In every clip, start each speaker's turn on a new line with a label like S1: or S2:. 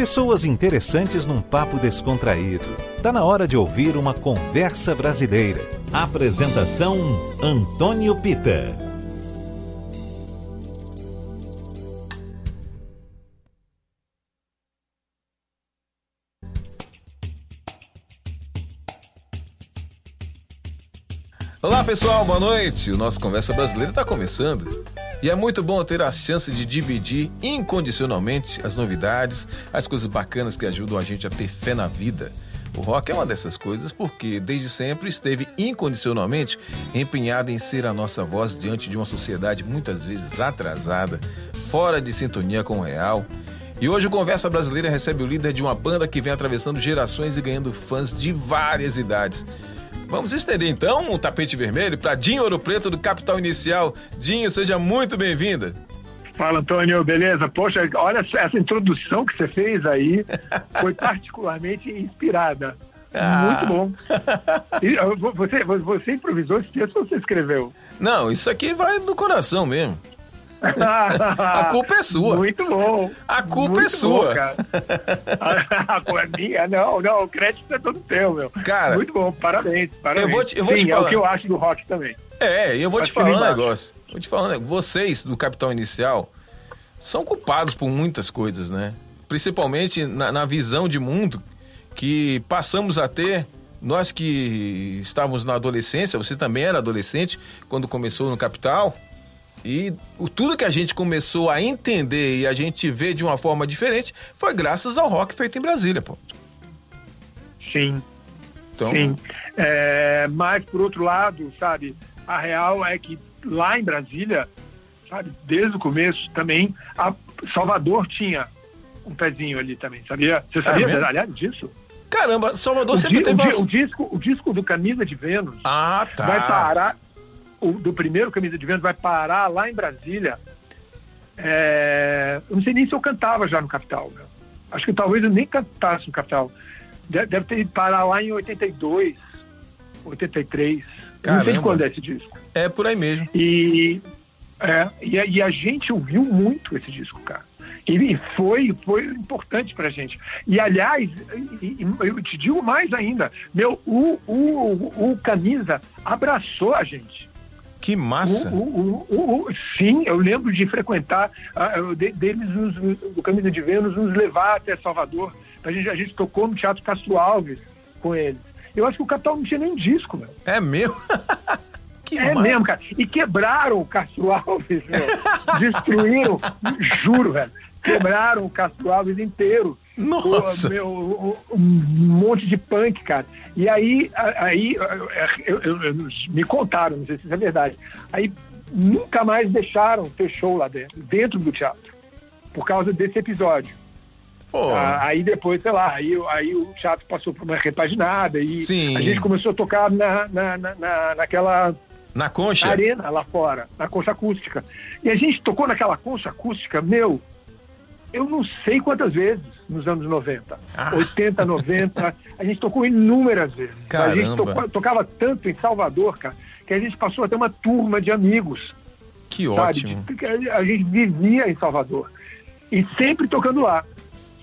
S1: Pessoas interessantes num papo descontraído. Tá na hora de ouvir uma conversa brasileira. Apresentação Antônio Pita.
S2: Olá pessoal, boa noite. O nosso Conversa Brasileira está começando. E é muito bom ter a chance de dividir incondicionalmente as novidades, as coisas bacanas que ajudam a gente a ter fé na vida. O rock é uma dessas coisas porque desde sempre esteve incondicionalmente empenhado em ser a nossa voz diante de uma sociedade muitas vezes atrasada, fora de sintonia com o real. E hoje o Conversa Brasileira recebe o líder de uma banda que vem atravessando gerações e ganhando fãs de várias idades. Vamos estender então o tapete vermelho para Dinho Ouro Preto do Capital Inicial. Dinho, seja muito bem-vinda.
S3: Fala, Antônio, beleza? Poxa, olha essa introdução que você fez aí, foi particularmente inspirada. Ah. Muito bom. E, você, você improvisou esse texto ou você escreveu?
S2: Não, isso aqui vai do coração mesmo. A culpa é sua.
S3: Muito bom.
S2: A culpa é Muito é sua. Bom, cara.
S3: a culpa é minha? Não, não, o crédito é todo teu, meu.
S2: Cara.
S3: Muito bom, parabéns. parabéns.
S2: Eu vou te, eu vou
S3: Sim,
S2: te falar.
S3: é o que eu acho do rock também.
S2: É, e eu vou te falar um negócio. Vou te falar um negócio. Vocês do Capital Inicial são culpados por muitas coisas, né? Principalmente na, na visão de mundo que passamos a ter nós que estávamos na adolescência, você também era adolescente quando começou no Capital, e o, tudo que a gente começou a entender e a gente vê de uma forma diferente foi graças ao rock feito em Brasília, pô.
S3: Sim. Então... Sim. É, mas, por outro lado, sabe, a real é que lá em Brasília, sabe, desde o começo também, a Salvador tinha um pezinho ali também, sabia? Você sabia, é aliás, disso?
S2: Caramba, Salvador o sempre di, teve...
S3: O, o, disco, o disco do Camisa de Vênus
S2: ah, tá.
S3: vai parar o, do primeiro Camisa de Vênus vai parar lá em Brasília. É, eu não sei nem se eu cantava já no Capital. Meu. Acho que talvez eu nem cantasse no Capital. Deve, deve ter ido parar lá em 82, 83. Caramba. Não sei quando é esse disco.
S2: É por aí mesmo.
S3: E, é, e, e, a gente ouviu muito esse disco, cara. E foi, foi importante pra gente. E, aliás, eu te digo mais ainda, meu, o, o, o Camisa abraçou a gente.
S2: Que massa!
S3: O, o, o, sim, eu lembro de frequentar uh, deles, nos, do Camisa de Vênus, nos levar até Salvador. A gente, a gente tocou no Teatro Castro Alves com eles. Eu acho que o Capital não tinha nem disco, meu.
S2: É mesmo?
S3: que é massa. mesmo, cara. E quebraram o Castro Alves, meu. Destruíram, juro, velho. Quebraram o Castro Alves inteiro.
S2: Nossa!
S3: O, meu, um monte de punk, cara. E aí, aí eu, eu, eu, me contaram, não sei se isso é verdade. Aí nunca mais deixaram ter show lá dentro, dentro do teatro, por causa desse episódio. Ah, aí depois, sei lá, aí, aí o teatro passou por uma repaginada e
S2: Sim.
S3: a gente começou a tocar na, na, na, naquela
S2: na concha?
S3: Arena lá fora, na concha acústica. E a gente tocou naquela concha acústica, meu, eu não sei quantas vezes nos anos 90. Ah. 80, 90. A gente tocou inúmeras vezes.
S2: Caramba.
S3: A gente tocou, tocava tanto em Salvador, cara, que a gente passou a ter uma turma de amigos.
S2: Que sabe? ótimo.
S3: A gente vivia em Salvador. E sempre tocando lá.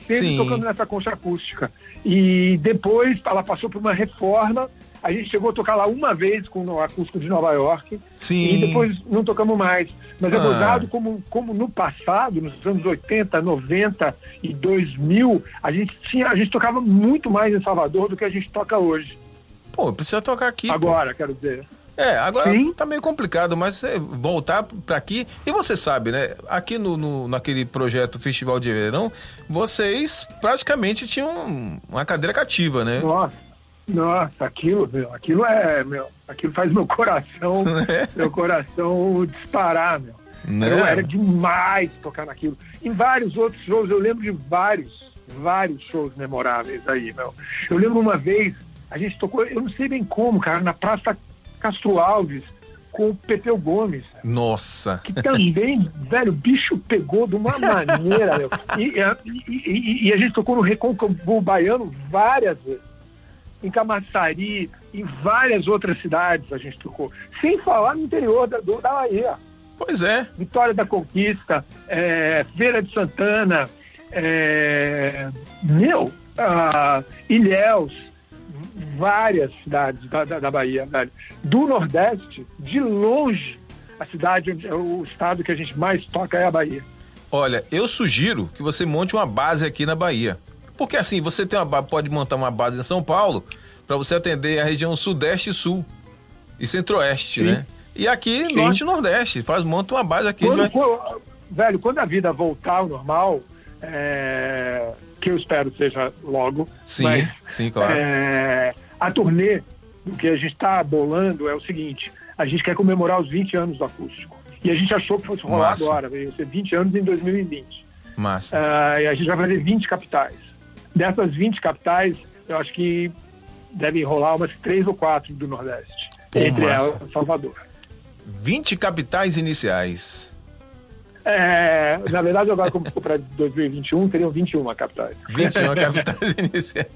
S3: Sempre
S2: Sim.
S3: tocando nessa concha acústica. E depois ela passou por uma reforma a gente chegou a tocar lá uma vez com o acústico de Nova York.
S2: Sim.
S3: E depois não tocamos mais. Mas é gozado ah. como, como no passado, nos anos 80, 90 e 2000, a gente, tinha, a gente tocava muito mais em Salvador do que a gente toca hoje.
S2: Pô, precisa tocar aqui.
S3: Agora,
S2: pô.
S3: quero dizer.
S2: É, agora Sim. tá meio complicado, mas voltar para aqui. E você sabe, né? Aqui no, no, naquele projeto Festival de Verão, vocês praticamente tinham uma cadeira cativa, né?
S3: Nossa. Nossa, aquilo, meu, aquilo é, meu, aquilo faz meu coração, é? meu coração disparar, meu.
S2: Não.
S3: Eu, era demais tocar naquilo. Em vários outros shows, eu lembro de vários, vários shows memoráveis aí, meu. Eu lembro uma vez, a gente tocou, eu não sei bem como, cara, na Praça Castro Alves, com o Pepeu Gomes.
S2: Nossa!
S3: Que também, velho, o bicho pegou de uma maneira, meu. E, e, e, e a gente tocou no Recôncavo Baiano várias vezes em Camaçari, em várias outras cidades a gente tocou. Sem falar no interior da, da Bahia.
S2: Pois é.
S3: Vitória da Conquista, é, Feira de Santana, é, meu, uh, Ilhéus, várias cidades da, da, da Bahia, velho. Do Nordeste, de longe, a cidade, o estado que a gente mais toca é a Bahia.
S2: Olha, eu sugiro que você monte uma base aqui na Bahia. Porque assim, você tem uma, pode montar uma base em São Paulo para você atender a região Sudeste e Sul e Centro-Oeste, né? E aqui, Sim. Norte e Nordeste. Faz, monta uma base aqui.
S3: Quando, vai... velho, quando a vida voltar ao normal, é... que eu espero seja logo.
S2: Sim, mas, sim, claro.
S3: É... A turnê, o que a gente está bolando é o seguinte: a gente quer comemorar os 20 anos do acústico. E a gente achou que fosse rolar Massa. agora, veio ser 20 anos em 2020.
S2: Massa.
S3: Uh, e a gente vai fazer 20 capitais. Dessas 20 capitais, eu acho que devem rolar umas três ou quatro do Nordeste. Pô, entre massa. elas, Salvador.
S2: 20 capitais iniciais.
S3: É, na verdade, agora, como para 2021, teriam 21 capitais.
S2: 21 capitais iniciais.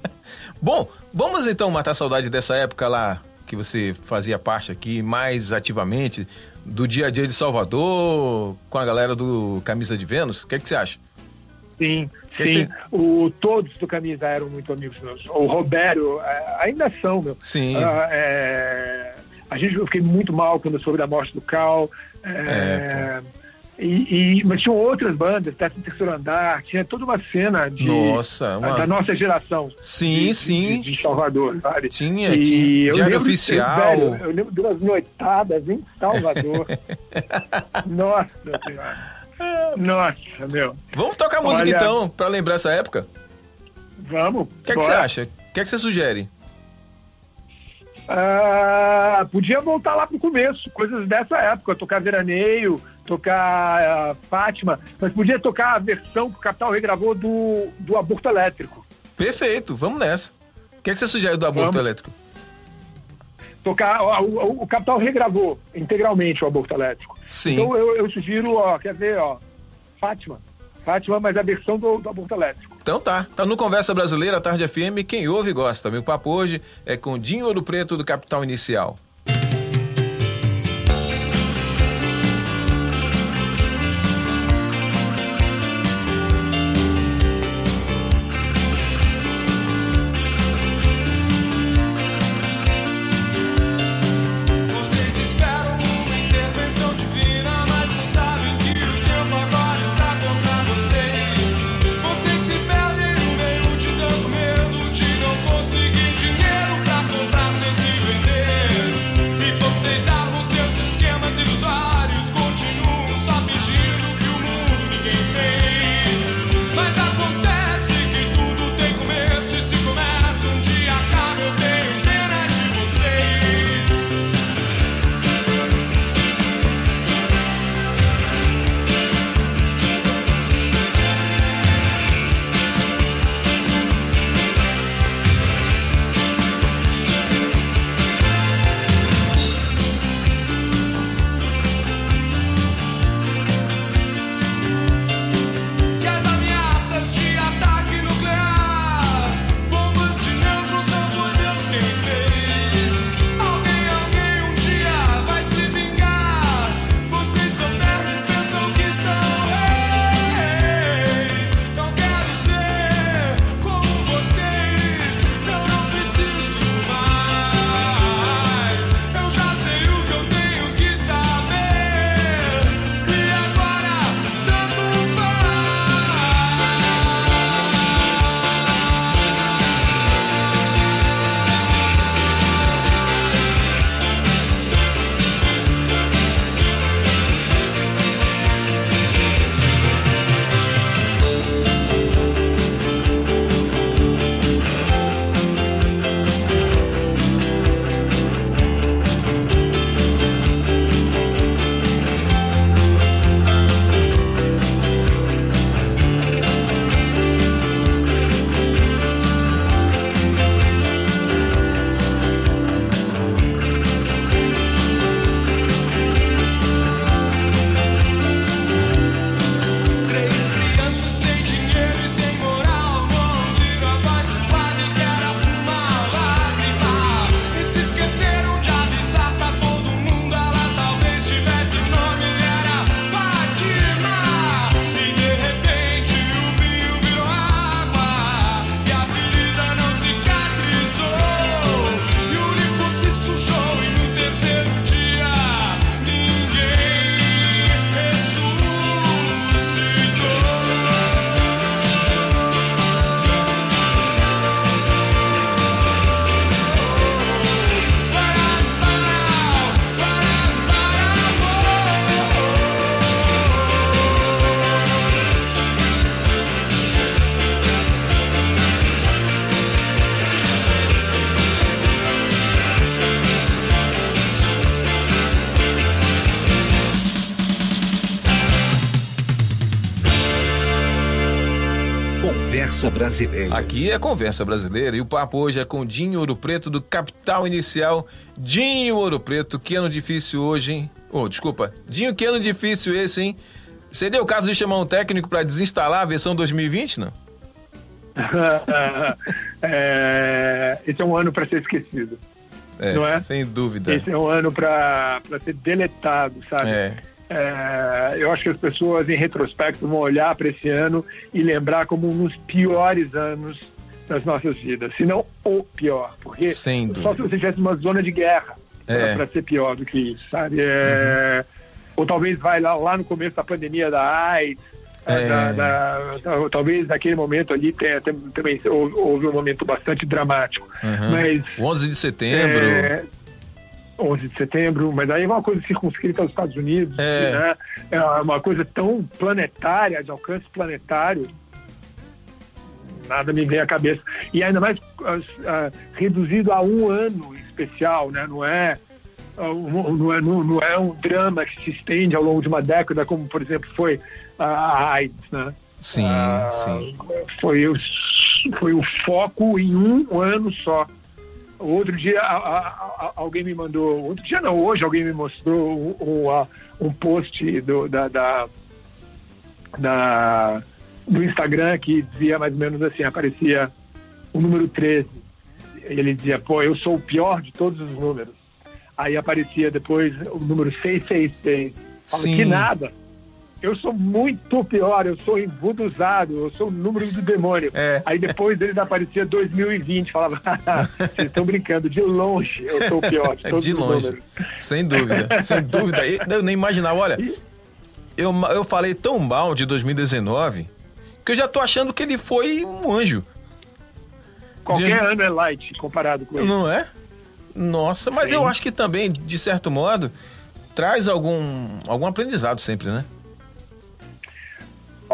S2: Bom, vamos então matar saudade dessa época lá que você fazia parte aqui mais ativamente, do dia a dia de Salvador, com a galera do Camisa de Vênus. O que, é que você acha?
S3: Sim, sim. O, todos do Camisa eram muito amigos meus. O Robério, é, ainda são, meu.
S2: Sim.
S3: Ah, é, a gente, eu fiquei muito mal quando eu soube da morte do Cal. É, é, e, e, mas tinham outras bandas, Décimo Terceiro Andar, tinha toda uma cena de,
S2: nossa, uma...
S3: da nossa geração.
S2: Sim,
S3: de,
S2: sim.
S3: De, de, Salvador, sabe?
S2: Tinha, e tinha. Diário Oficial.
S3: Velho, eu lembro de umas noitadas em Salvador. nossa senhora. Nossa, meu.
S2: Vamos tocar música Olha... então, pra lembrar essa época?
S3: Vamos. O
S2: que, é que você acha? O que, é que você sugere?
S3: Uh, podia voltar lá pro começo, coisas dessa época, tocar Veraneio, tocar uh, Fátima, mas podia tocar a versão que o Capital regravou do, do Aborto Elétrico.
S2: Perfeito, vamos nessa. O que, é que você sugere do Aborto vamos. Elétrico?
S3: Tocar, o, o, o, Capital regravou integralmente o Aborto Elétrico.
S2: Sim.
S3: Então eu, eu sugiro, ó, quer ver, ó, Fátima. Fátima, mas a versão do, do aborto elétrico.
S2: Então tá. Tá no Conversa Brasileira, Tarde FM. Quem ouve gosta. Meu papo hoje é com Dinho Ouro Preto do Capital Inicial.
S1: Conversa Brasileira.
S2: Aqui é Conversa Brasileira e o papo hoje é com Dinho Ouro Preto do Capital Inicial. Dinho Ouro Preto, que ano difícil hoje, hein? Oh, desculpa. Dinho, que ano difícil esse, hein? Seria o caso de chamar um técnico para desinstalar a versão 2020, não?
S3: é, esse é um ano para ser esquecido.
S2: É, não é? Sem dúvida.
S3: Esse é um ano para ser deletado, sabe? É. É, eu acho que as pessoas, em retrospecto, vão olhar para esse ano e lembrar como um dos piores anos das nossas vidas, se não o pior, porque só se você tivesse uma zona de guerra é. para ser pior do que isso, sabe? É, uhum. Ou talvez vai lá, lá no começo da pandemia da AIDS, é. Da, da, da, talvez naquele momento ali tenha, também houve um momento bastante dramático.
S2: Uhum. Mas, 11 de setembro. É,
S3: 11 de setembro, mas aí é uma coisa circunscrita aos Estados Unidos, é. Né? é uma coisa tão planetária, de alcance planetário, nada me vem à cabeça. E ainda mais uh, uh, reduzido a um ano especial, né? Não é, uh, não, é, não, é um drama que se estende ao longo de uma década, como, por exemplo, foi a AIDS, né?
S2: Sim, sim.
S3: Foi, foi o foco em um ano só. Outro dia a, a, alguém me mandou, outro dia não, hoje alguém me mostrou um, um post do, da, da, da, do Instagram que dizia mais ou menos assim, aparecia o número 13. Ele dizia, pô, eu sou o pior de todos os números. Aí aparecia depois o número 666. Fala, Sim. que nada eu sou muito pior, eu sou embuduzado, eu sou o número do demônio. É. Aí depois eles aparecia 2020, falava, vocês estão brincando, de longe eu sou o pior de
S2: de longe. Sem dúvida, sem dúvida. Eu nem imaginava, olha, eu, eu falei tão mal de 2019 que eu já tô achando que ele foi um anjo.
S3: Qualquer de... ano é light comparado com ele.
S2: Não é? Nossa, mas Sim. eu acho que também, de certo modo, traz algum, algum aprendizado sempre, né?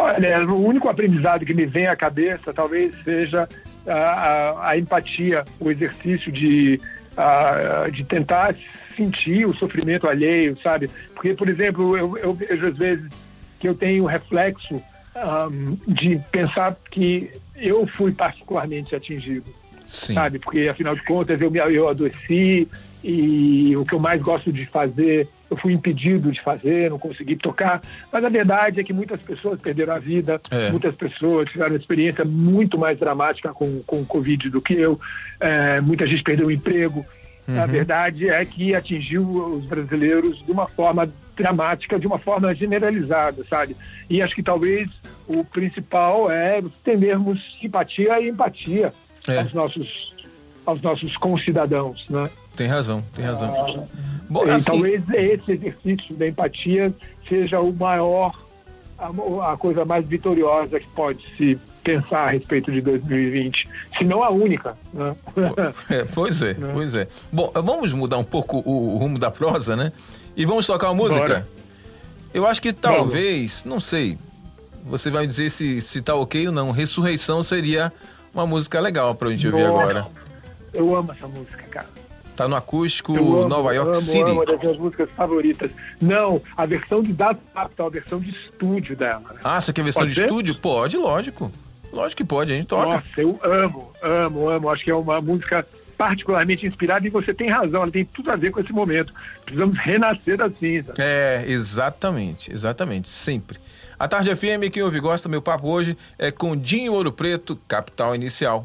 S3: Olha, o único aprendizado que me vem à cabeça talvez seja a, a, a empatia, o exercício de, a, de tentar sentir o sofrimento alheio, sabe? Porque, por exemplo, eu, eu vejo às vezes que eu tenho reflexo um, de pensar que eu fui particularmente atingido. Sim. sabe? Porque, afinal de contas, eu, eu adoeci e o que eu mais gosto de fazer, eu fui impedido de fazer, não consegui tocar. Mas a verdade é que muitas pessoas perderam a vida, é. muitas pessoas tiveram uma experiência muito mais dramática com, com o Covid do que eu, é, muita gente perdeu o emprego. Uhum. A verdade é que atingiu os brasileiros de uma forma dramática, de uma forma generalizada, sabe? E acho que talvez o principal é entendermos simpatia e empatia é. aos nossos aos nossos concidadãos, né?
S2: Tem razão, tem razão. Ah,
S3: Bom, assim... Talvez esse exercício da empatia seja o maior, a, a, coisa mais vitoriosa que pode se pensar a respeito de 2020, se não a única. Né?
S2: É, pois é, né? pois é. Bom, vamos mudar um pouco o, o, rumo da prosa, né? E vamos tocar uma música? Bora. Eu acho que talvez, vamos. não sei, você vai dizer se, se tá ok ou não. Ressurreição seria uma música legal pra gente ouvir agora.
S3: Eu amo essa música, cara.
S2: Tá no acústico amo, Nova York
S3: amo,
S2: City.
S3: Amo, uma das minhas músicas favoritas. Não, a versão de Dado Capital, a versão de estúdio dela.
S2: Ah, você quer a versão pode de ser? estúdio? Pode, lógico. Lógico que pode, a gente toca.
S3: Nossa, eu amo, amo, amo. Acho que é uma música particularmente inspirada e você tem razão, ela tem tudo a ver com esse momento. Precisamos renascer das cinzas.
S2: É, exatamente, exatamente, sempre. A Tarde FM, quem ouve gosta, meu papo hoje é com Dinho Ouro Preto, capital inicial.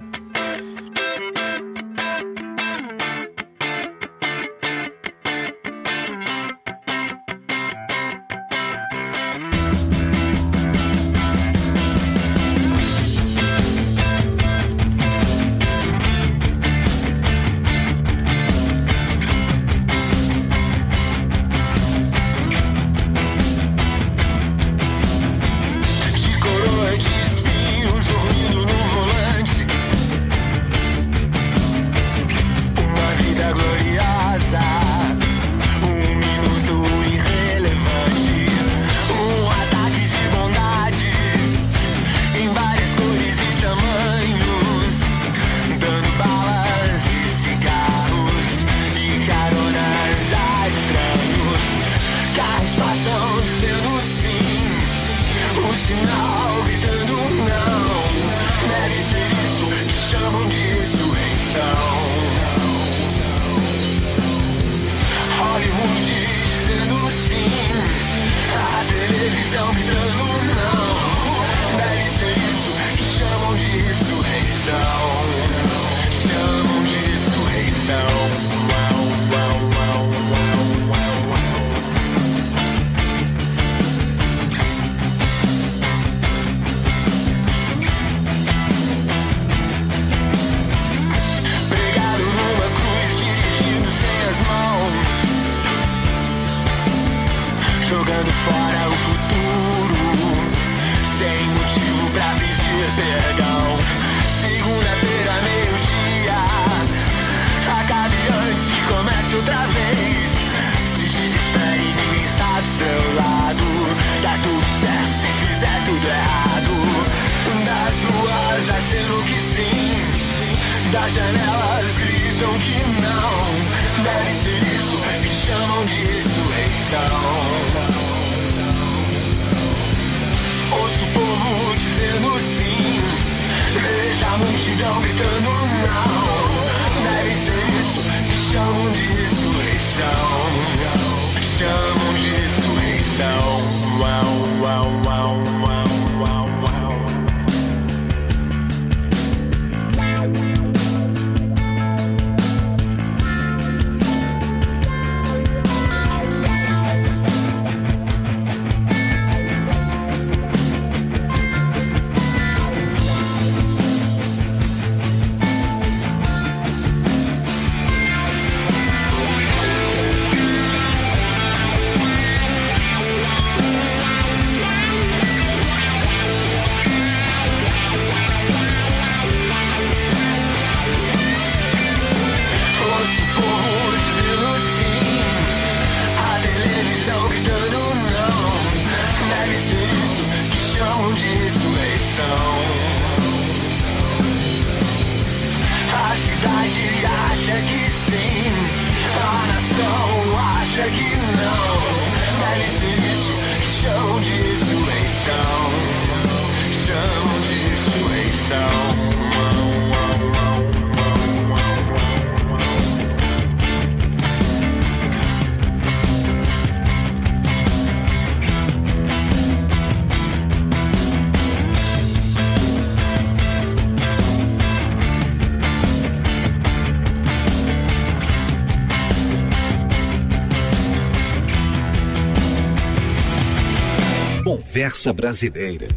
S1: Brasileira.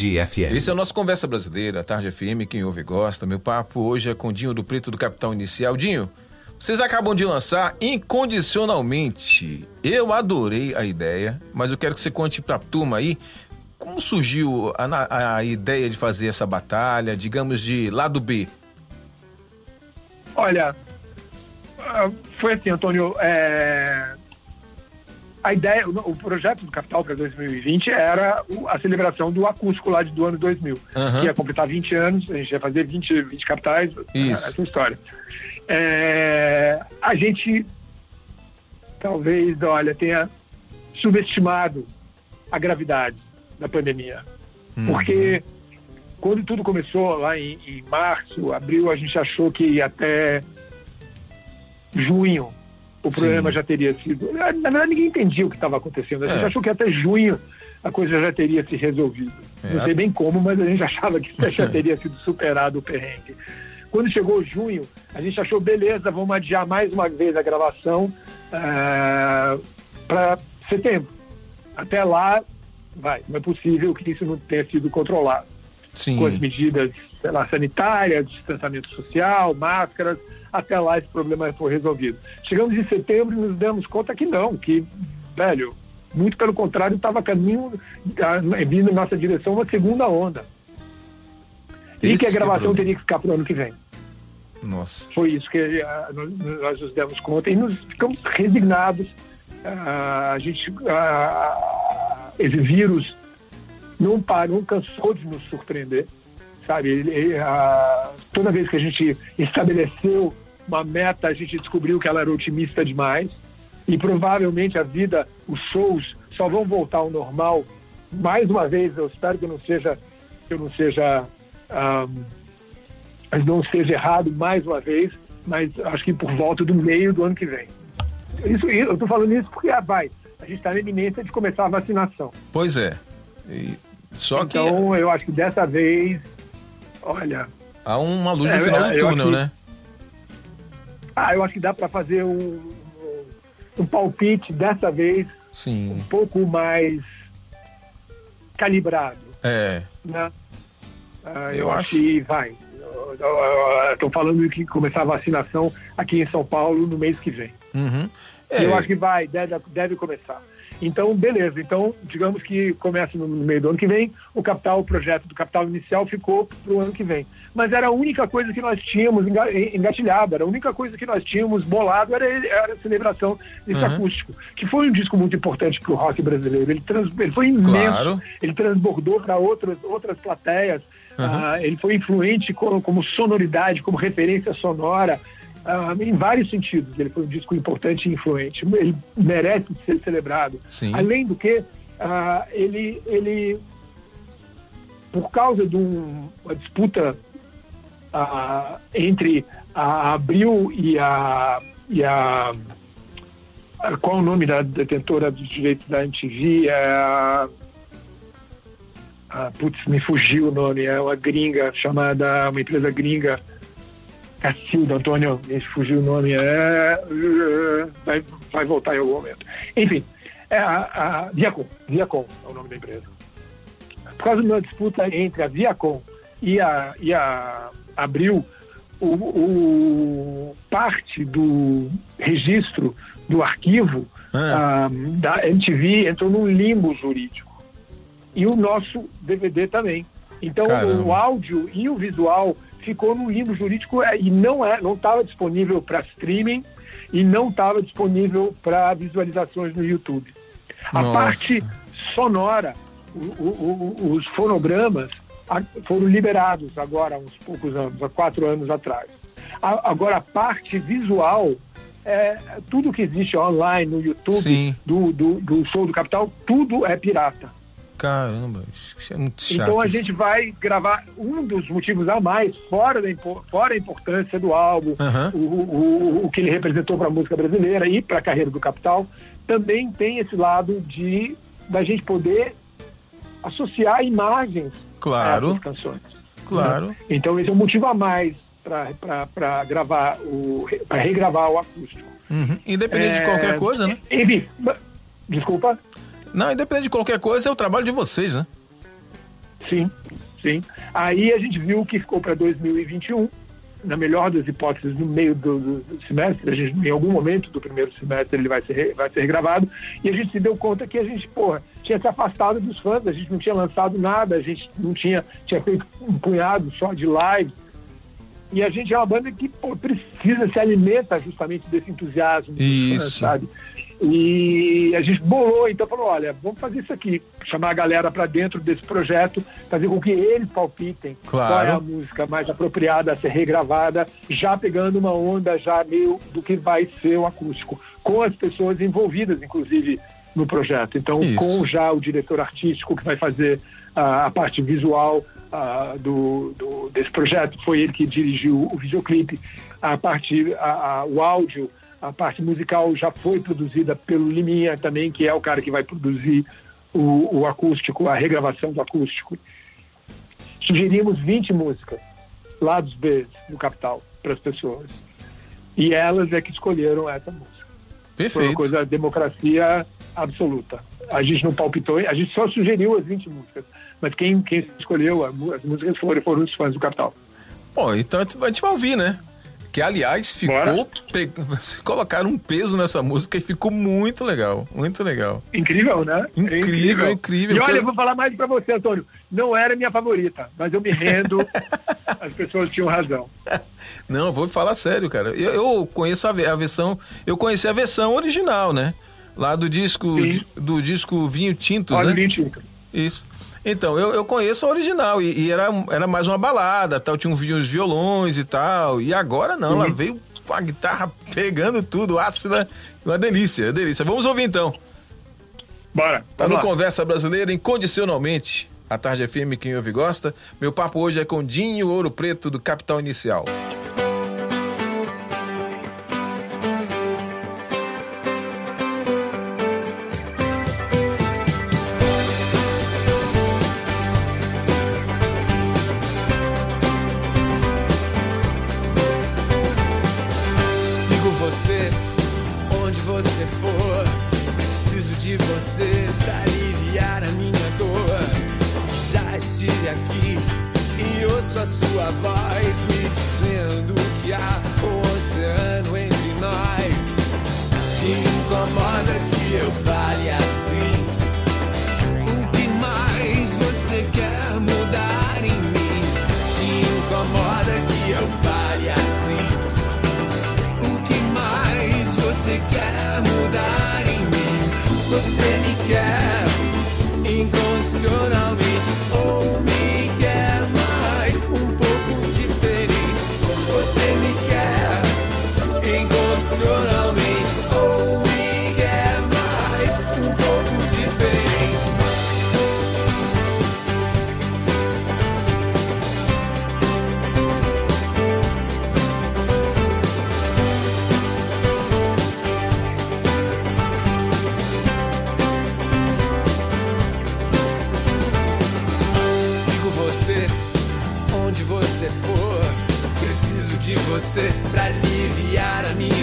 S1: Tarde FM.
S2: Esse é o nosso Conversa Brasileira, a Tarde FM, quem ouve gosta. Meu papo hoje é com Dinho do Preto do Capital Inicial. Dinho, vocês acabam de lançar Incondicionalmente. Eu adorei a ideia, mas eu quero que você conte pra turma aí como surgiu a, a ideia de fazer essa batalha, digamos, de lado B.
S3: Olha, ah, foi assim, Antônio, é, a ideia, o projeto do Capital para 2020 era a celebração do acústico lá do ano 2000. Uhum. Ia completar 20 anos, a gente ia fazer 20, 20 capitais, Isso. essa história. É, a gente talvez, olha, tenha subestimado a gravidade da pandemia. Uhum. Porque quando tudo começou lá em, em março, abril, a gente achou que até junho o problema Sim. já teria sido. Na verdade, ninguém entendia o que estava acontecendo. A gente é. achou que até junho a coisa já teria se resolvido. É. Não sei bem como, mas a gente achava que já teria sido superado o perrengue. Quando chegou junho, a gente achou, beleza, vamos adiar mais uma vez a gravação uh, eh, para setembro. Até lá, vai, não é possível que isso não tenha sido controlado. Sim. Com as medidas, lá, sanitárias, distanciamento social, máscaras, até lá esse problema foi resolvido. Chegamos em setembro e nos demos conta que não, que, velho, muito pelo contrário, estava caminho, vindo em nossa direção uma segunda onda. Esse e que a gravação teria que ficar para o ano que vem.
S2: Nossa.
S3: Foi isso que uh, nós nos demos conta e nos ficamos resignados. Uh, a gente, uh, esse vírus não parou, não cansou de nos surpreender sabe? Ele, a, toda vez que a gente estabeleceu uma meta, a gente descobriu que ela era otimista demais e provavelmente a vida, os shows só vão voltar ao normal. Mais uma vez, eu espero que eu não seja, que eu não seja, um, não seja errado mais uma vez, mas acho que por volta do meio do ano que vem. Isso, eu estou falando isso porque ah, vai, a gente está na iminência de começar a vacinação.
S2: Pois é. E, só
S3: então, que... eu acho que dessa vez Olha.
S2: Há uma luz no é, final do túnel, né?
S3: Ah, eu acho que dá para fazer um, um palpite dessa vez
S2: Sim.
S3: um pouco mais calibrado.
S2: É.
S3: Né? Ah, eu, eu, acho que vai. Estou falando que começar a vacinação aqui em São Paulo no mês que vem.
S2: Uhum. É.
S3: Eu acho que vai, deve, deve começar. Então, beleza. Então, digamos que começa no meio do ano que vem, o capital, o projeto do capital inicial ficou para o ano que vem. Mas era a única coisa que nós tínhamos engatilhado, era a única coisa que nós tínhamos bolado, era, era a celebração desse uhum. acústico, que foi um disco muito importante para o rock brasileiro. Ele, trans, ele foi imenso, claro. ele transbordou para outras, outras plateias, uhum. uh, ele foi influente como, como sonoridade, como referência sonora. Uh, em vários sentidos. Ele foi um disco importante e influente. Ele merece ser celebrado.
S2: Sim.
S3: Além do que, uh, ele, ele, por causa de um, uma disputa uh, entre a Abril e a, e a qual o nome da detentora dos direitos da MTV? É a, a, putz, me fugiu o nome. É uma gringa chamada, uma empresa gringa Cacilda, Antônio, esse fugiu o nome, é, vai, vai voltar em algum momento. Enfim, é a, a Viacom, Viacom é o nome da empresa. Por causa de uma disputa entre a Viacom e a, e a Abril, o, o parte do registro do arquivo ah. da MTV entrou num limbo jurídico. E o nosso DVD também. Então, Caramba. o áudio e o visual ficou no limbo jurídico é, e não é, não estava disponível para streaming e não estava disponível para visualizações no YouTube. A Nossa. parte sonora, o, o, o, os fonogramas foram liberados agora há uns poucos anos, há quatro anos atrás. A, agora a parte visual é, tudo que existe online no YouTube do, do, do, show do Capital, tudo é pirata.
S2: Caramba, isso é muito chato.
S3: Então a gente vai gravar um dos motivos a mais, fora, da, fora a importância do álbum, uhum. o, o, o que ele representou para a música brasileira e para a carreira do Capital, também tem esse lado de da gente poder associar imagens
S2: claro.
S3: canções.
S2: Claro. Né?
S3: Então esse é um motivo a mais para gravar o para regravar o acústico.
S2: Uhum. Independente é, de qualquer coisa, né?
S3: Enfim, desculpa.
S2: Não, independente de qualquer coisa, é o trabalho de vocês, né?
S3: Sim, sim. Aí a gente viu que ficou para 2021, na melhor das hipóteses, no meio do, do, semestre, a gente, em algum momento do primeiro semestre ele vai ser, vai ser gravado, e a gente se deu conta que a gente, porra, tinha se afastado dos fãs, a gente não tinha lançado nada, a gente não tinha, tinha feito um punhado só de lives, e a gente é uma banda que pô, precisa, se alimenta justamente desse entusiasmo,
S2: isso. Fãs,
S3: sabe? E a gente bolou, então falou: olha, vamos fazer isso aqui, chamar a galera para dentro desse projeto, fazer com que eles palpitem
S2: claro.
S3: qual é a música mais apropriada a ser regravada, já pegando uma onda já meio do que vai ser o acústico, com as pessoas envolvidas, inclusive, no projeto. Então, isso. com já o diretor artístico que vai fazer uh, a parte visual do, do, desse projeto, foi ele que dirigiu o videoclipe, a parte, a, a, o áudio a parte musical já foi produzida pelo Liminha também, que é o cara que vai produzir o, o acústico, a regravação do acústico. Sugerimos 20 músicas, lados B do Capital, para as pessoas. E elas é que escolheram essa música.
S2: Perfeito.
S3: Foi uma coisa, democracia absoluta. A gente não palpitou, a gente só sugeriu as 20 músicas. Mas quem, quem escolheu as músicas foram, foram os fãs do Capital.
S2: Bom, então a gente vai ouvir, né? Que, aliás, ficou. Pe... Colocaram um peso nessa música e ficou muito legal. Muito legal.
S3: Incrível, né?
S2: Incrível, é incrível. incrível.
S3: E olha, eu vou falar mais pra você, Antônio. Não era minha favorita, mas eu me rendo. As pessoas tinham razão.
S2: Não, vou falar sério, cara. Eu, eu conheço a, a, versão. Eu conheci a versão original, né? Lá do disco. Do disco Vinho Tinto,
S3: né?
S2: Vinho
S3: Tinto.
S2: Isso. Então, eu, eu conheço a original e, e, era, era mais uma balada, tal, tinha uns violões e tal. E agora não, uhum. ela veio com a guitarra pegando tudo, ácida, uma delícia, uma delícia. Vamos ouvir então.
S3: Bora.
S2: Tá no lá. Conversa Brasileira incondicionalmente. A Tarde FM, quem ouve gosta. Meu papo hoje é com Dinho Ouro Preto do Capital Inicial.
S1: Moda que eu faço.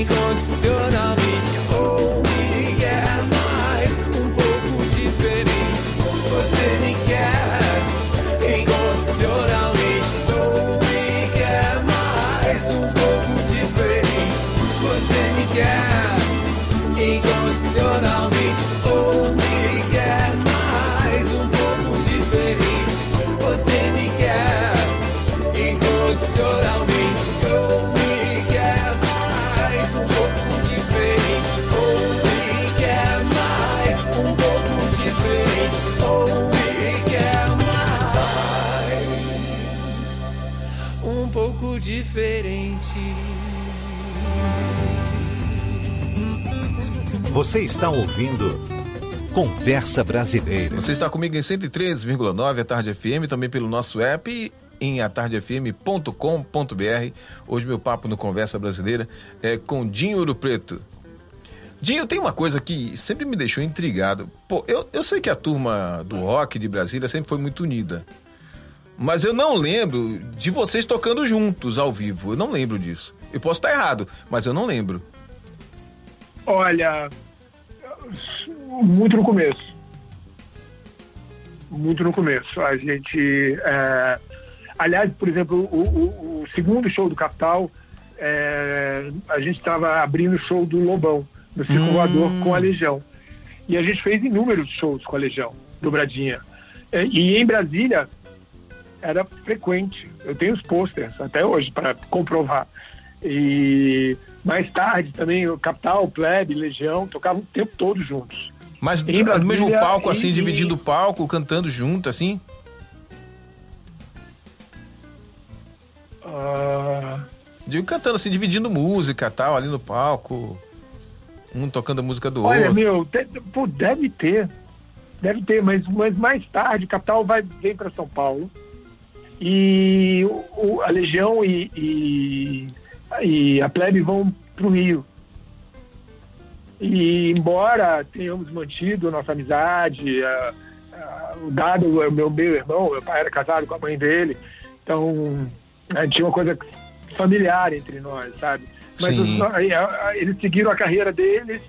S1: incondicionalmente. Ou me quer mais, um pouco diferente. Você me quer incondicionalmente. Ou me quer mais, um pouco diferente. Você me quer incondicionalmente. Está ouvindo Conversa Brasileira.
S2: Você está comigo em 103,9 a Tarde FM, também pelo nosso app em atardefm.com.br. Hoje meu papo no Conversa Brasileira é com Dinho Ouro Preto. Dinho, tem uma coisa que sempre me deixou intrigado. Pô, eu, eu sei que a turma do rock de Brasília sempre foi muito unida. Mas eu não lembro de vocês tocando juntos ao vivo. Eu não lembro disso. Eu posso estar errado, mas eu não lembro.
S3: Olha, muito no começo. Muito no começo. A gente. É... Aliás, por exemplo, o, o, o, segundo show do Capital, é... a gente estava abrindo o show do Lobão, no Circulador, hum. com a Legião. E a gente fez inúmeros shows com a Legião, dobradinha. É, e em Brasília, era frequente. Eu tenho os posters até hoje para comprovar. E mais tarde também o Capital, Plebe, Legião tocavam o tempo todo juntos.
S2: Mas no mesmo palco, assim, e... dividindo o palco, cantando junto, assim? Uh... Digo cantando assim, dividindo música tal, ali no palco. Um tocando a música do
S3: Olha,
S2: outro.
S3: Olha, meu, deve, pô, deve ter. Deve ter, mas, mas mais tarde, Capital vai, vem para São Paulo. E o, a Legião e, e, e a Plebe vão para o Rio. E embora tenhamos mantido nossa amizade, a, a, o Dado, o meu, meu irmão, meu pai era casado com a mãe dele, então a gente tinha uma coisa familiar entre nós, sabe? Mas os, eles seguiram a carreira deles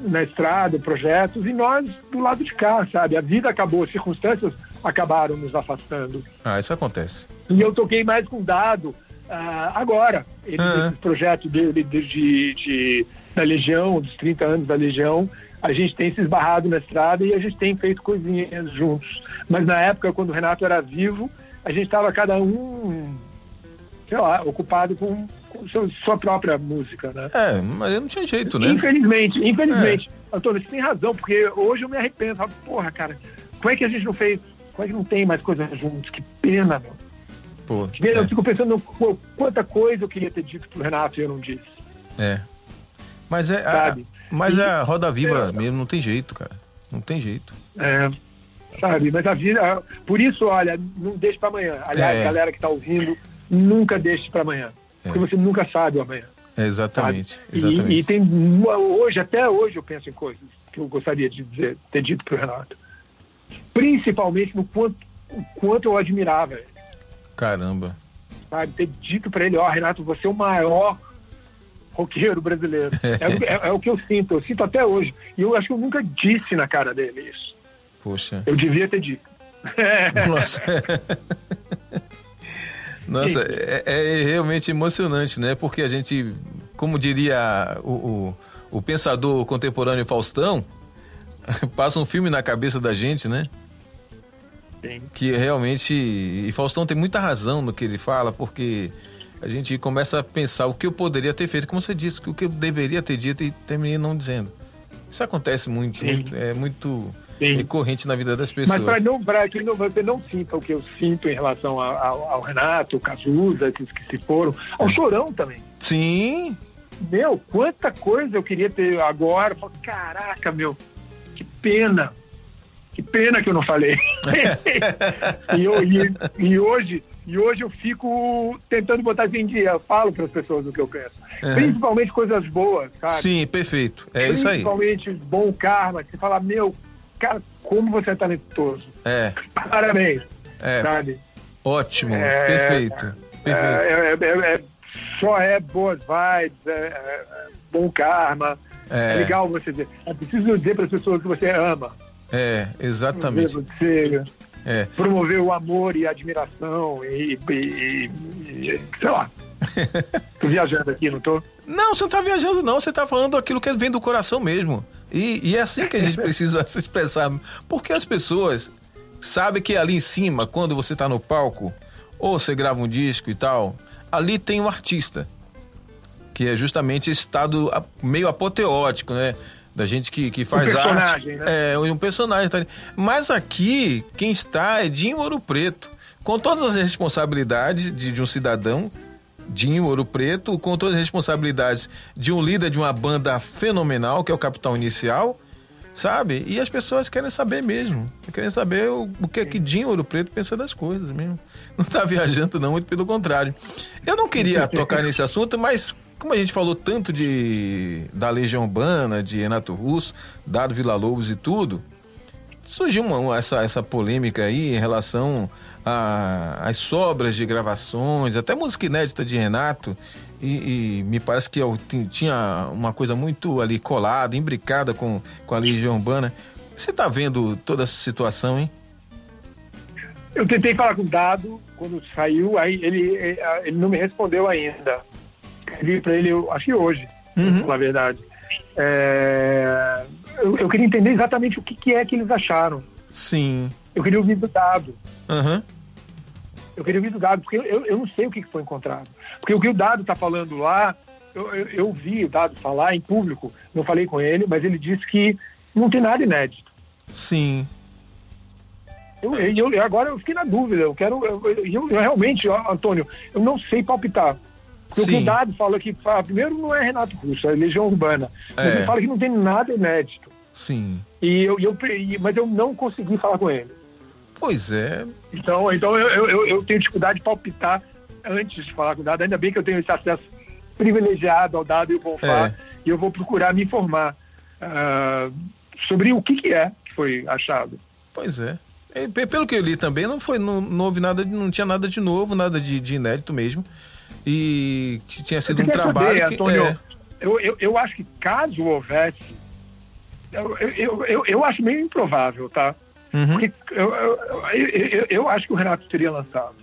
S3: na estrada, projetos, e nós do lado de cá, sabe? A vida acabou, as circunstâncias acabaram nos afastando.
S2: Ah, isso acontece.
S3: E eu toquei mais com Dado uh, agora. Ele, uhum. Esse projeto dele de, de, de da Legião, dos 30 anos da Legião, a gente tem se esbarrado na estrada e a gente tem feito coisinhas juntos. Mas na época, quando o Renato era vivo, a gente estava cada um, sei lá, ocupado com, com sua própria música, né?
S2: É, mas eu não tinha jeito, né?
S3: Infelizmente, infelizmente. É. Antônio, você tem razão, porque hoje eu me arrependo. Falo, Porra, cara, como é que a gente não fez, é que não tem mais coisas juntos? Que pena, meu. Pô, é. Eu fico pensando quanta coisa eu queria ter dito pro Renato e eu não disse.
S2: É, mas é, a, mas e, é a roda viva é, mesmo, não tem jeito, cara. Não tem jeito.
S3: É, sabe? Mas a vida. Por isso, olha, não deixe para amanhã. Aliás, é. galera que tá ouvindo, nunca deixe para amanhã. É. Porque você nunca sabe o amanhã.
S2: Exatamente. exatamente.
S3: E, e, tem. Hoje, até hoje, eu penso em coisas que eu gostaria de dizer, ter dito pro Renato. Principalmente no quanto, o quanto eu admirava ele.
S2: Caramba.
S3: Sabe? Ter dito para ele, ó, oh, Renato, você é o maior roqueiro brasileiro. É, é, é, o que eu sinto, eu sinto até hoje. E eu acho que eu nunca disse na cara dele isso.
S2: Poxa.
S3: Eu devia ter dito.
S2: Nossa. Nossa, é, é, realmente emocionante, né? Porque a gente, como diria o, o, o pensador contemporâneo Faustão, passa um filme na cabeça da gente, né? Sim. Que realmente. E Faustão tem muita razão no que ele fala, porque a gente começa a pensar o que eu poderia ter feito, como você disse, o que eu deveria ter dito e terminei não dizendo. Isso acontece muito, muito é muito Sim. recorrente na vida das pessoas.
S3: Mas para não, para que não, você não sinta o que eu sinto em relação ao, ao Renato, o Cazuza, esses que se foram, ao é. Chorão também.
S2: Sim.
S3: Meu, quanta coisa eu queria ter agora. Caraca, meu, que pena. Que pena que eu não falei. e, eu, e, e hoje e hoje eu fico tentando botar em dia. Eu falo para as pessoas o que eu penso. Uhum. Principalmente coisas boas, sabe?
S2: Sim, perfeito. É isso aí.
S3: Principalmente bom karma. Que você fala, meu, cara, como você é talentoso.
S2: É.
S3: Parabéns.
S2: É.
S3: Sabe?
S2: Ótimo. É, perfeito.
S3: É, perfeito. É, é, é, só é boas vibes, bom karma. É. legal você dizer. É preciso dizer para as pessoas que você ama.
S2: É, exatamente.
S3: Você, é. promover o amor e a admiração e, e, e sei lá. tô viajando aqui, não tô?
S2: Não, você não tá viajando não, você tá falando aquilo que vem do coração mesmo. E, e é assim que a gente precisa se expressar. Porque as pessoas sabem que ali em cima, quando você tá no palco, ou você grava um disco e tal, ali tem um artista. Que é justamente esse estado meio apoteótico, né? Da gente que, que faz um arte. Né? É, um personagem. Tá Mas aqui, quem está é Dinho Ouro Preto. Com todas as responsabilidades de, de um cidadão, Dinho Ouro Preto, com todas as responsabilidades de um líder de uma banda fenomenal, que é o Capitão Inicial, sabe? E as pessoas querem saber mesmo. Querem saber o, o que é que Dinho Ouro Preto pensa das coisas mesmo. Não tá viajando, não, muito pelo contrário. Eu não queria tocar nesse assunto, mas como a gente falou tanto de da Legião Urbana, de Renato Russo, Dado Vila Lobos e tudo, surgiu uma, essa, essa polêmica aí em relação às sobras de gravações, até música inédita de Renato, e, e, me parece que eu tinha uma coisa muito ali colada, imbricada com, com a Legião Urbana. Você está vendo toda essa situação, hein?
S3: Eu tentei falar com o Dado quando saiu, aí ele, ele não me respondeu ainda. Escrevi para ele, eu, acho que hoje, uhum. na verdade. É, eu, eu, queria entender exatamente o que, que, é que eles acharam.
S2: Sim.
S3: Eu queria ouvir do Dado.
S2: Uhum.
S3: Eu queria ouvir do Dado, porque eu, eu não sei o que foi encontrado. Porque o que o Dado está falando lá, eu, eu, eu, vi o Dado falar em público, não falei com ele, mas ele disse que não tem nada inédito.
S2: Sim.
S3: Eu, eu, agora eu fiquei na dúvida. Eu quero. Eu, eu, realmente, Antônio, eu não sei palpitar. Porque o que o Dado fala que primeiro não é Renato Russo, é Legião Urbana. Mas é. ele fala que não tem nada inédito.
S2: Sim.
S3: E eu, eu, mas eu não consegui falar com ele.
S2: Pois é.
S3: Então, então eu, eu, eu tenho dificuldade de palpitar antes de falar com o dado. Ainda bem que eu tenho esse acesso privilegiado ao dado e o Bonfá, é. e eu vou procurar me informar uh, sobre o que, que é que foi achado.
S2: Pois é. é pelo que eu li também, não foi, não, não houve nada, não tinha nada de novo, nada de, de inédito mesmo. E que tinha sido um trabalho.
S3: Saber,
S2: que,
S3: Antônio, é... eu, eu, eu acho que caso houvesse, eu, eu, eu, eu acho meio improvável, tá? Uhum. Porque eu, eu, eu, acho que o Renato teria lançado.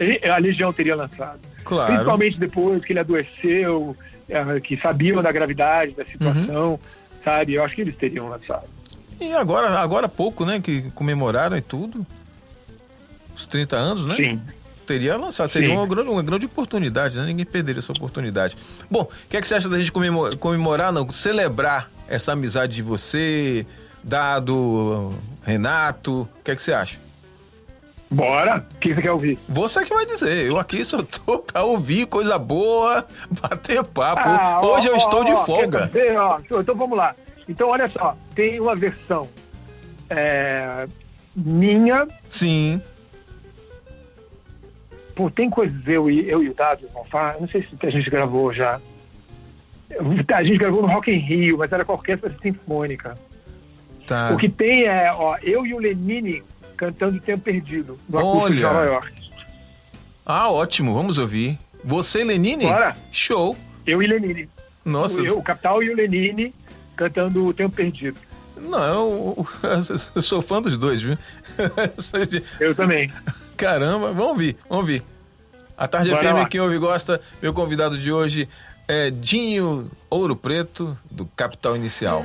S3: Ele, a Legião teria lançado.
S2: Claro.
S3: Principalmente depois que ele adoeceu, é, que sabiam da gravidade da situação, uhum. sabe? Eu acho que eles teriam lançado.
S2: E agora, agora há pouco, né? Que comemoraram e tudo. Os 30 anos, né?
S3: Sim.
S2: Teria lançado. Seria uma grande, uma grande oportunidade, né? Ninguém perderia essa oportunidade. Bom, o que, é que você acha da gente comemorar, comemorar, não? Celebrar essa amizade de você, Dado, Renato, o que, é que você acha?
S3: Bora! O que você quer ouvir?
S2: Você que vai dizer. Eu aqui só tô pra ouvir coisa boa, bater papo. Ah, Hoje ó, eu estou ó, de folga.
S3: Dizer, então vamos lá. Então, olha só, tem uma versão é, minha.
S2: Sim.
S3: Pô, tem coisas eu, eu e o Dado vão falar. Não sei se a gente gravou já. A gente gravou no Rock in Rio, mas era com a orquestra sinfônica.
S2: Tá.
S3: O que tem é, ó, eu e o Lenine cantando Tempo Perdido, no Olha. de Nova York.
S2: Ah, ótimo, vamos ouvir. Você e Lenine?
S3: Bora.
S2: Show.
S3: Eu e Lenine.
S2: Nossa.
S3: Eu, o Capital e o Lenine cantando o Tempo Perdido.
S2: Não, eu, eu sou fã dos dois, viu?
S3: Eu também.
S2: Caramba, vamos ouvir, vamos ouvir. A Tarde Bora FM, lá. quem ouve gosta, meu convidado de hoje é Dinho Ouro Preto, do Capital Inicial.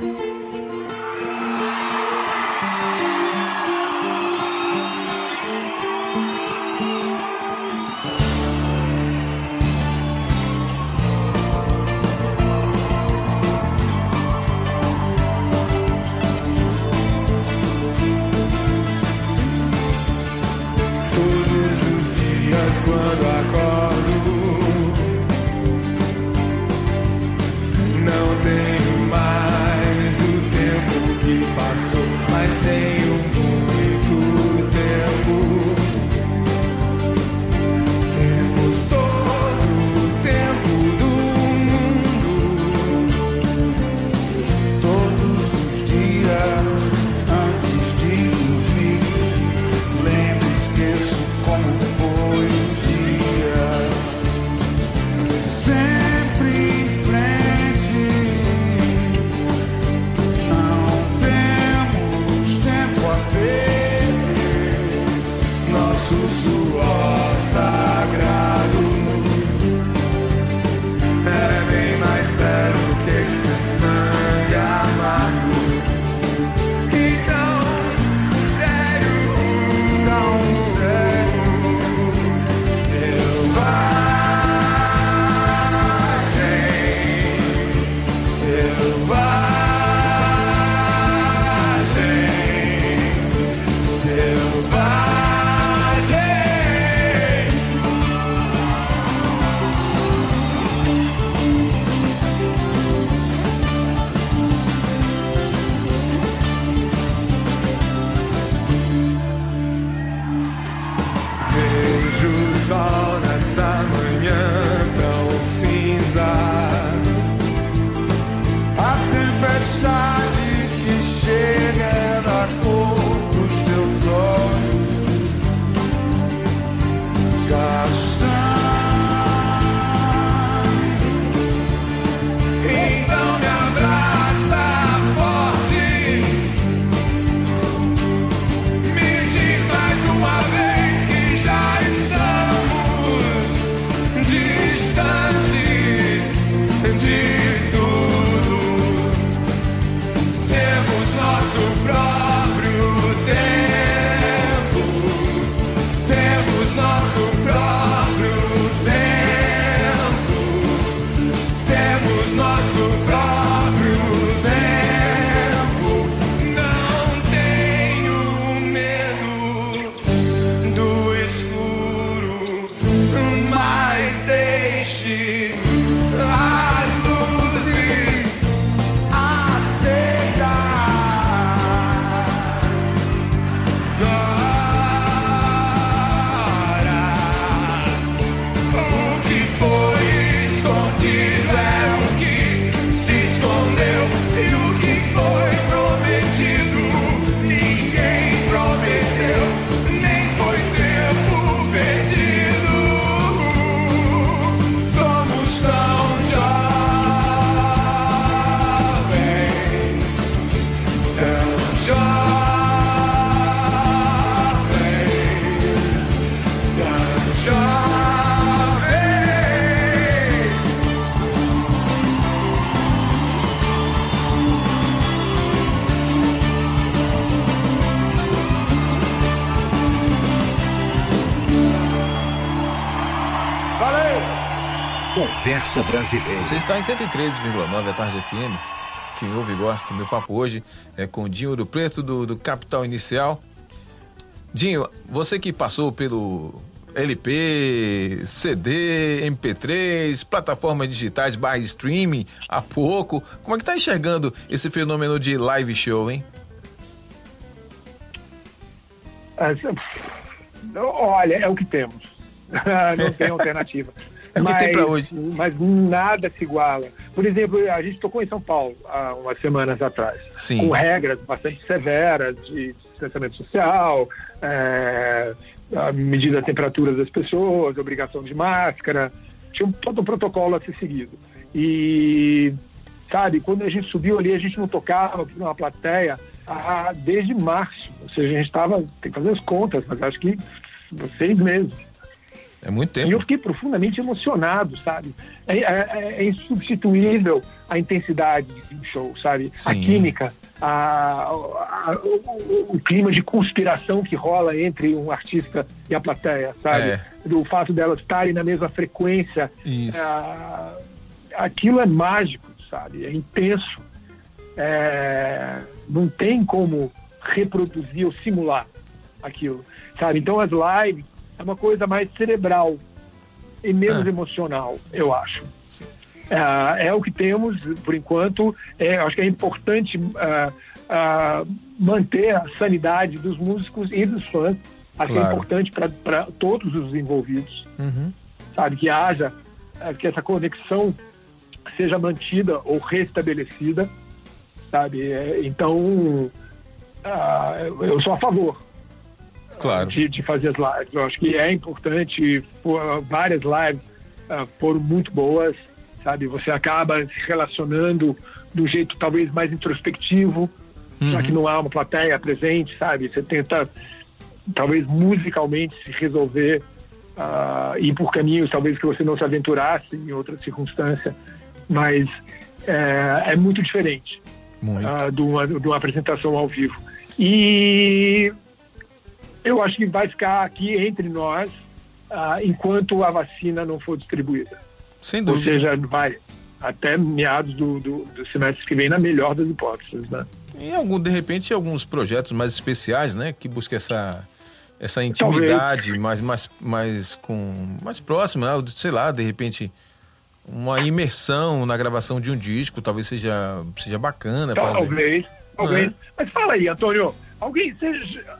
S1: Conversa Brasileira.
S2: Você está em 113,9 da Tarde FM. Quem ouve e gosta. Meu papo hoje é com o Dinho Ouro Preto, do, do Capital Inicial. Dinho, você que passou pelo LP, CD, MP3, plataformas digitais, barra streaming, há pouco. Como é que tá enxergando esse fenômeno de live show, hein?
S3: Olha, é o que temos. Não tem alternativa.
S2: É o que
S3: mas,
S2: tem hoje.
S3: Mas nada se iguala. Por exemplo, a gente tocou em São Paulo há umas semanas atrás,
S2: Sim.
S3: com regras bastante severas de distanciamento social, é, a medida da temperatura das pessoas, obrigação de máscara, tinha todo um protocolo a ser seguido. E, sabe, quando a gente subiu ali, a gente não tocava para uma plateia desde março. Ou seja, a gente estava, tem que fazer as contas, mas acho que seis meses.
S2: É muito
S3: E eu
S2: tempo.
S3: fiquei profundamente emocionado, sabe? É, é- é insubstituível a intensidade de um show, sabe? A
S2: Sim.
S3: química, a- a- o, o- clima de conspiração que rola entre um artista e a plateia, sabe?
S2: É.
S3: Do fato delas estarem na mesma frequência.
S2: Isso.
S3: Ah, aquilo é mágico, sabe? É intenso. É, não tem como reproduzir ou simular aquilo, sabe? Então as lives é uma coisa mais cerebral e menos
S2: Ah.
S3: emocional, eu acho. Ah, é o que temos por enquanto. É, acho que é importante ah, ah, manter a sanidade dos músicos e dos fãs. Acho que é
S2: Claro.
S3: importante para todos os envolvidos
S2: Uhum.
S3: sabe? Que haja, que essa conexão seja mantida ou restabelecida, sabe? Eh, Então, eu eu sou a favor
S2: Claro.
S3: de, de fazer as lives. Eu acho que é importante, várias lives ah, foram muito boas, sabe? Você acaba se relacionando um jeito talvez mais introspectivo, já que não há uma plateia presente, sabe? Você tenta, talvez musicalmente, se resolver, ah, ir por caminhos talvez que você não se aventurasse em outra circunstância, mas é, é muito diferente
S2: Muito.
S3: ah, de, uma, de uma apresentação ao vivo. E eu acho que vai ficar aqui entre nós ah, enquanto a vacina não for distribuída.
S2: Sem
S3: Ou
S2: dúvida.
S3: seja, vai até meados do, do, do semestre que vem, na melhor das hipóteses. Né?
S2: Em algum, de repente, alguns projetos mais especiais, né? Que busca essa, essa intimidade mais, mais, mais, com, mais próxima, né? sei lá, de repente, uma imersão na gravação de um disco, talvez seja, seja bacana.
S3: Talvez, talvez.
S2: É.
S3: Mas fala aí, Antônio, alguém seja,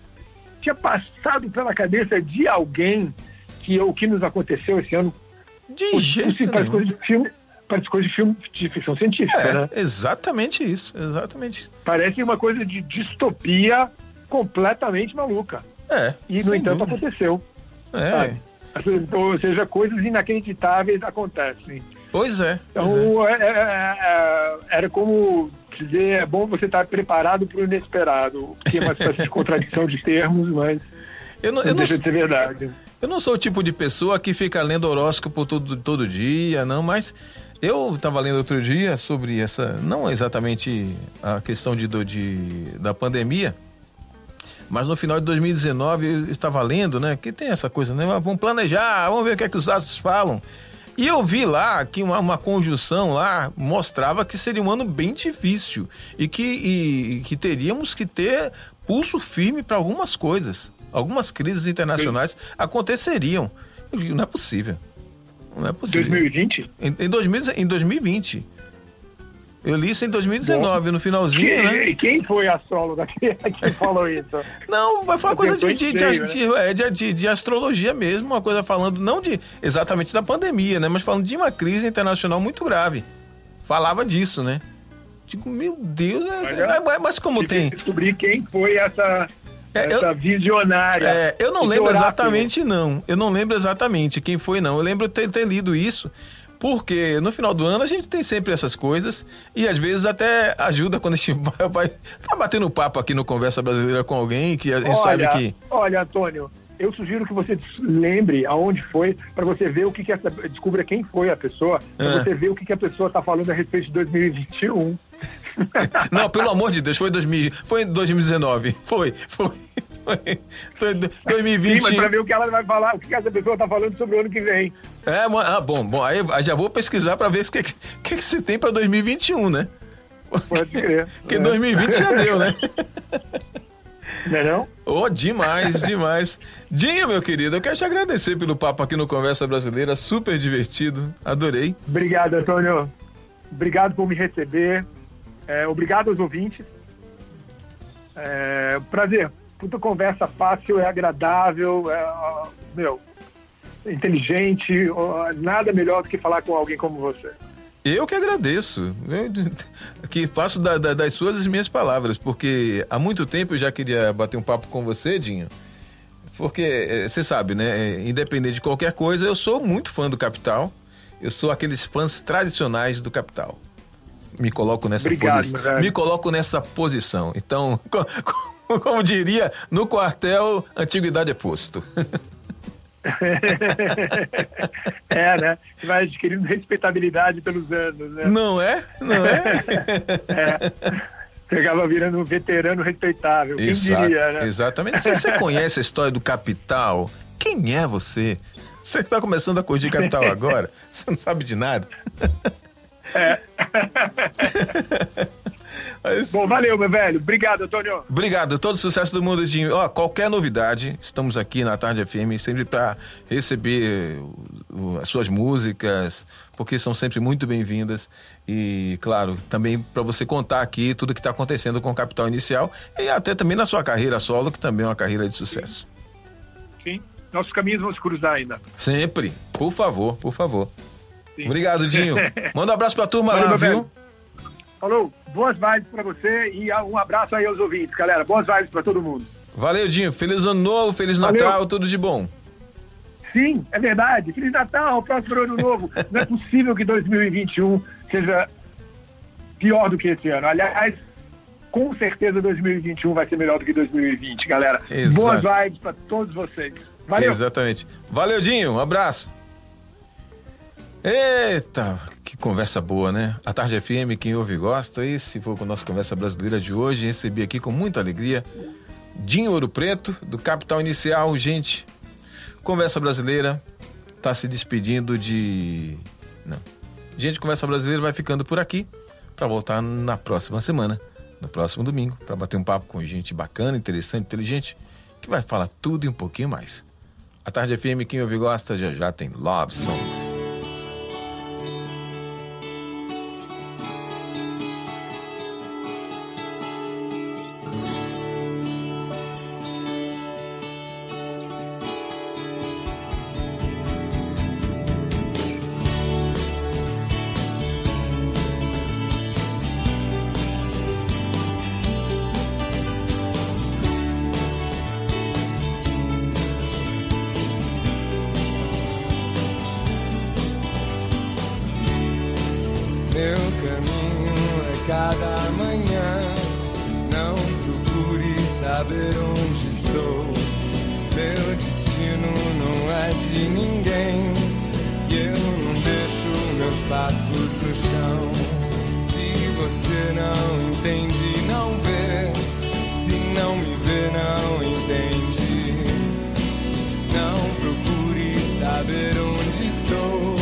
S3: tinha passado pela cabeça de alguém que o que nos aconteceu esse ano
S2: De jeito
S3: Sim, parece coisa de filme, parece coisa de filme de ficção científica, né?
S2: É, exatamente isso, exatamente isso.
S3: Parece uma coisa de distopia completamente maluca.
S2: É,
S3: E, no entanto,
S2: dúvida.
S3: aconteceu.
S2: É,
S3: sabe? Ou seja, coisas inacreditáveis acontecem.
S2: pois é. pois é.
S3: Então, é, é, é, era como dizer, é bom você estar preparado para o inesperado, que é uma espécie de contradição de termos, mas
S2: Eu não,
S3: não
S2: eu, não,
S3: deixa de ser verdade.
S2: eu não sou o tipo de pessoa que fica lendo horóscopo todo, todo dia, não, mas eu estava lendo outro dia sobre essa, não exatamente a questão de, de, da pandemia, mas no final de 2019 eu estava lendo, né, que tem essa coisa, né, vamos planejar, vamos ver o que é que os astros falam. E eu vi lá que uma, uma conjunção lá mostrava que seria um ano bem difícil e que, e- que teríamos que ter pulso firme para algumas coisas. Algumas crises internacionais aconteceriam. Eu digo, não é possível. Não é possível.
S3: 2020?
S2: Em, em, 2000 em 2020. Eu li isso em 2019, no finalzinho, né?
S3: Quem, quem foi a astróloga que, que falou isso?
S2: Não, mas foi uma coisa de, de, de,
S3: veio, né?
S2: de- é, de- de- de astrologia mesmo, uma coisa falando, não de exatamente da pandemia, né? Mas falando de uma crise internacional muito grave. Falava disso, né? Digo, meu Deus, é-
S3: Mas
S2: é-
S3: é-
S2: é- mas como
S3: que
S2: tem.
S3: descobrir quem foi essa,
S2: É, eu-
S3: essa visionária.
S2: É, eu não lembro exatamente, não. Eu não lembro exatamente quem foi, não. Eu lembro ter, ter lido isso, porque no final do ano a gente tem sempre essas coisas e às vezes até ajuda quando a gente vai, vai tá batendo papo aqui no Conversa Brasileira com alguém que a gente sabe
S3: Olha,
S2: que.
S3: olha, Antônio, eu sugiro que você lembre aonde foi, para você ver o que, que essa. Descubra quem foi a pessoa, para
S2: Ah.
S3: você ver o que, que a pessoa está falando a respeito de 2021.
S2: Não, pelo amor de Deus, foi, 2000, foi em 2019. Foi, foi.
S3: 2020. Sim, mas pra ver o que ela vai falar, o que essa pessoa tá falando sobre o ano que vem.
S2: É, ah, bom, bom, aí já vou pesquisar pra ver o que, que, que você tem pra 2021, né?
S3: Pode crer.
S2: Porque é. 2020 já deu, né?
S3: Não é não?
S2: Oh, demais, demais. Dinho, meu querido, eu quero te agradecer pelo papo aqui no Conversa Brasileira, super divertido, adorei.
S3: Obrigado, Antônio. Obrigado por me receber. É, obrigado aos ouvintes. É, prazer. Puta conversa fácil, é agradável, é, meu, inteligente. Nada melhor do que falar com alguém como você.
S2: Eu que agradeço. Eu, que faço da, da, das suas as minhas palavras, porque há muito tempo eu já queria bater um papo com você, Dinho. Porque é, você sabe, né? É, independente de qualquer coisa, eu sou muito fã do Capital. Eu sou aqueles fãs tradicionais do Capital. Me coloco nessa
S3: Obrigado,
S2: posição. Me coloco nessa posição. Então, como, diria, no quartel, antiguidade é posto.
S3: é, né? Você vai adquirindo respeitabilidade pelos anos, né?
S2: Não é? Não é?
S3: é. Pegava virando um veterano respeitável. Quem diria, né?
S2: Exatamente. Se você conhece a história do capital, quem é você? Você está começando a curtir capital agora? Você não sabe de nada?
S3: É. Mas... Bom, valeu, meu velho. Obrigado, Antônio.
S2: Obrigado. Todo sucesso do mundo, Dinho. Ó, qualquer novidade, estamos aqui na Tarde FM sempre para receber as suas músicas, porque são sempre muito bem-vindas. E, claro, também para você contar aqui tudo que está acontecendo com o Capital Inicial e até também na sua carreira solo, que também é uma carreira de sucesso.
S3: Sim. Sim. Nossos caminhos vão se cruzar ainda.
S2: Sempre. Por favor, por favor. Sim. Obrigado, Dinho. Manda um abraço pra turma Valeu, lá, viu? Velho.
S3: Falou, boas vibes para você e um abraço aí aos ouvintes, galera. Boas vibes para todo mundo.
S2: Valeu, Dinho. Feliz ano novo, feliz Valeu. Natal, tudo de bom.
S3: Sim, é verdade. Feliz Natal, próximo ano novo. Não é possível que 2021 seja pior do que esse ano. Aliás, com certeza 2021 vai ser melhor do que 2020, galera. Exato. Boas vibes para todos vocês. Valeu.
S2: Exatamente. Valeu, Dinho. Um abraço. Eita, que conversa boa, né? A Tarde FM, quem ouve gosta. Esse foi o nosso Conversa Brasileira de hoje. Recebi aqui com muita alegria Dinho Ouro Preto, do Capital Inicial. Gente, Conversa Brasileira tá se despedindo de. Não. Gente, Conversa Brasileira vai ficando por aqui para voltar na próxima semana, no próximo domingo, para bater um papo com gente bacana, interessante, inteligente, que vai falar tudo e um pouquinho mais. A Tarde FM, quem ouve gosta, já já tem Love Songs.
S1: cada manhã. Não procure saber onde estou. Meu destino não é de ninguém. E eu não deixo meus passos no chão. Se você não entende, não vê. Se não me vê, não entende. Não procure saber onde estou.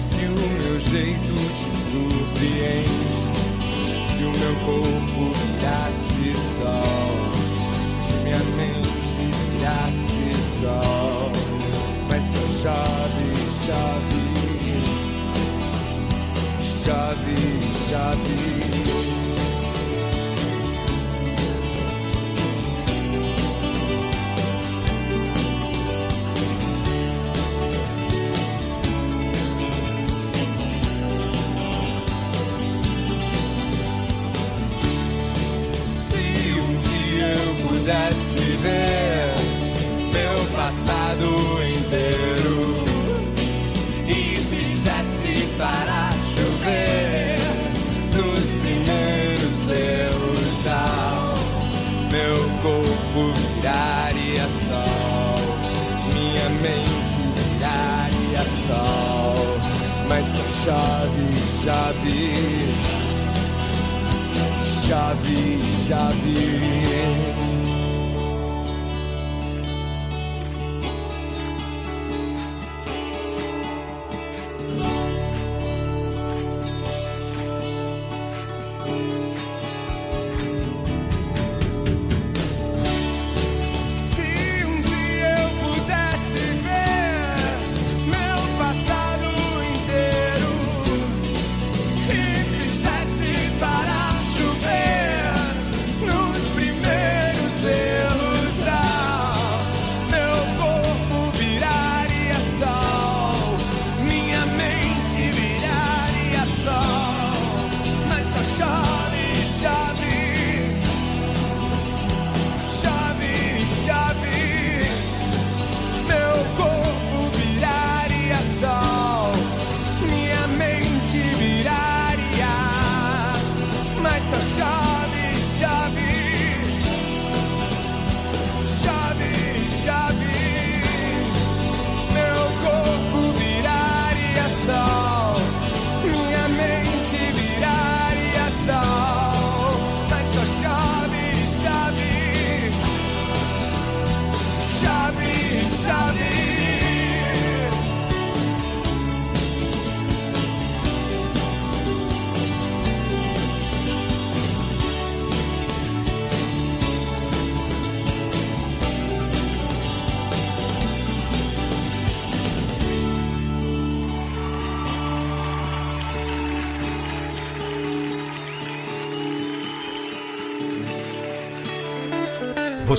S1: Se o meu jeito te surpreende se o meu corpo virasse sol, se minha mente virasse sol, mas só chove, chove, chove, chove. chave, chave, chave, chave.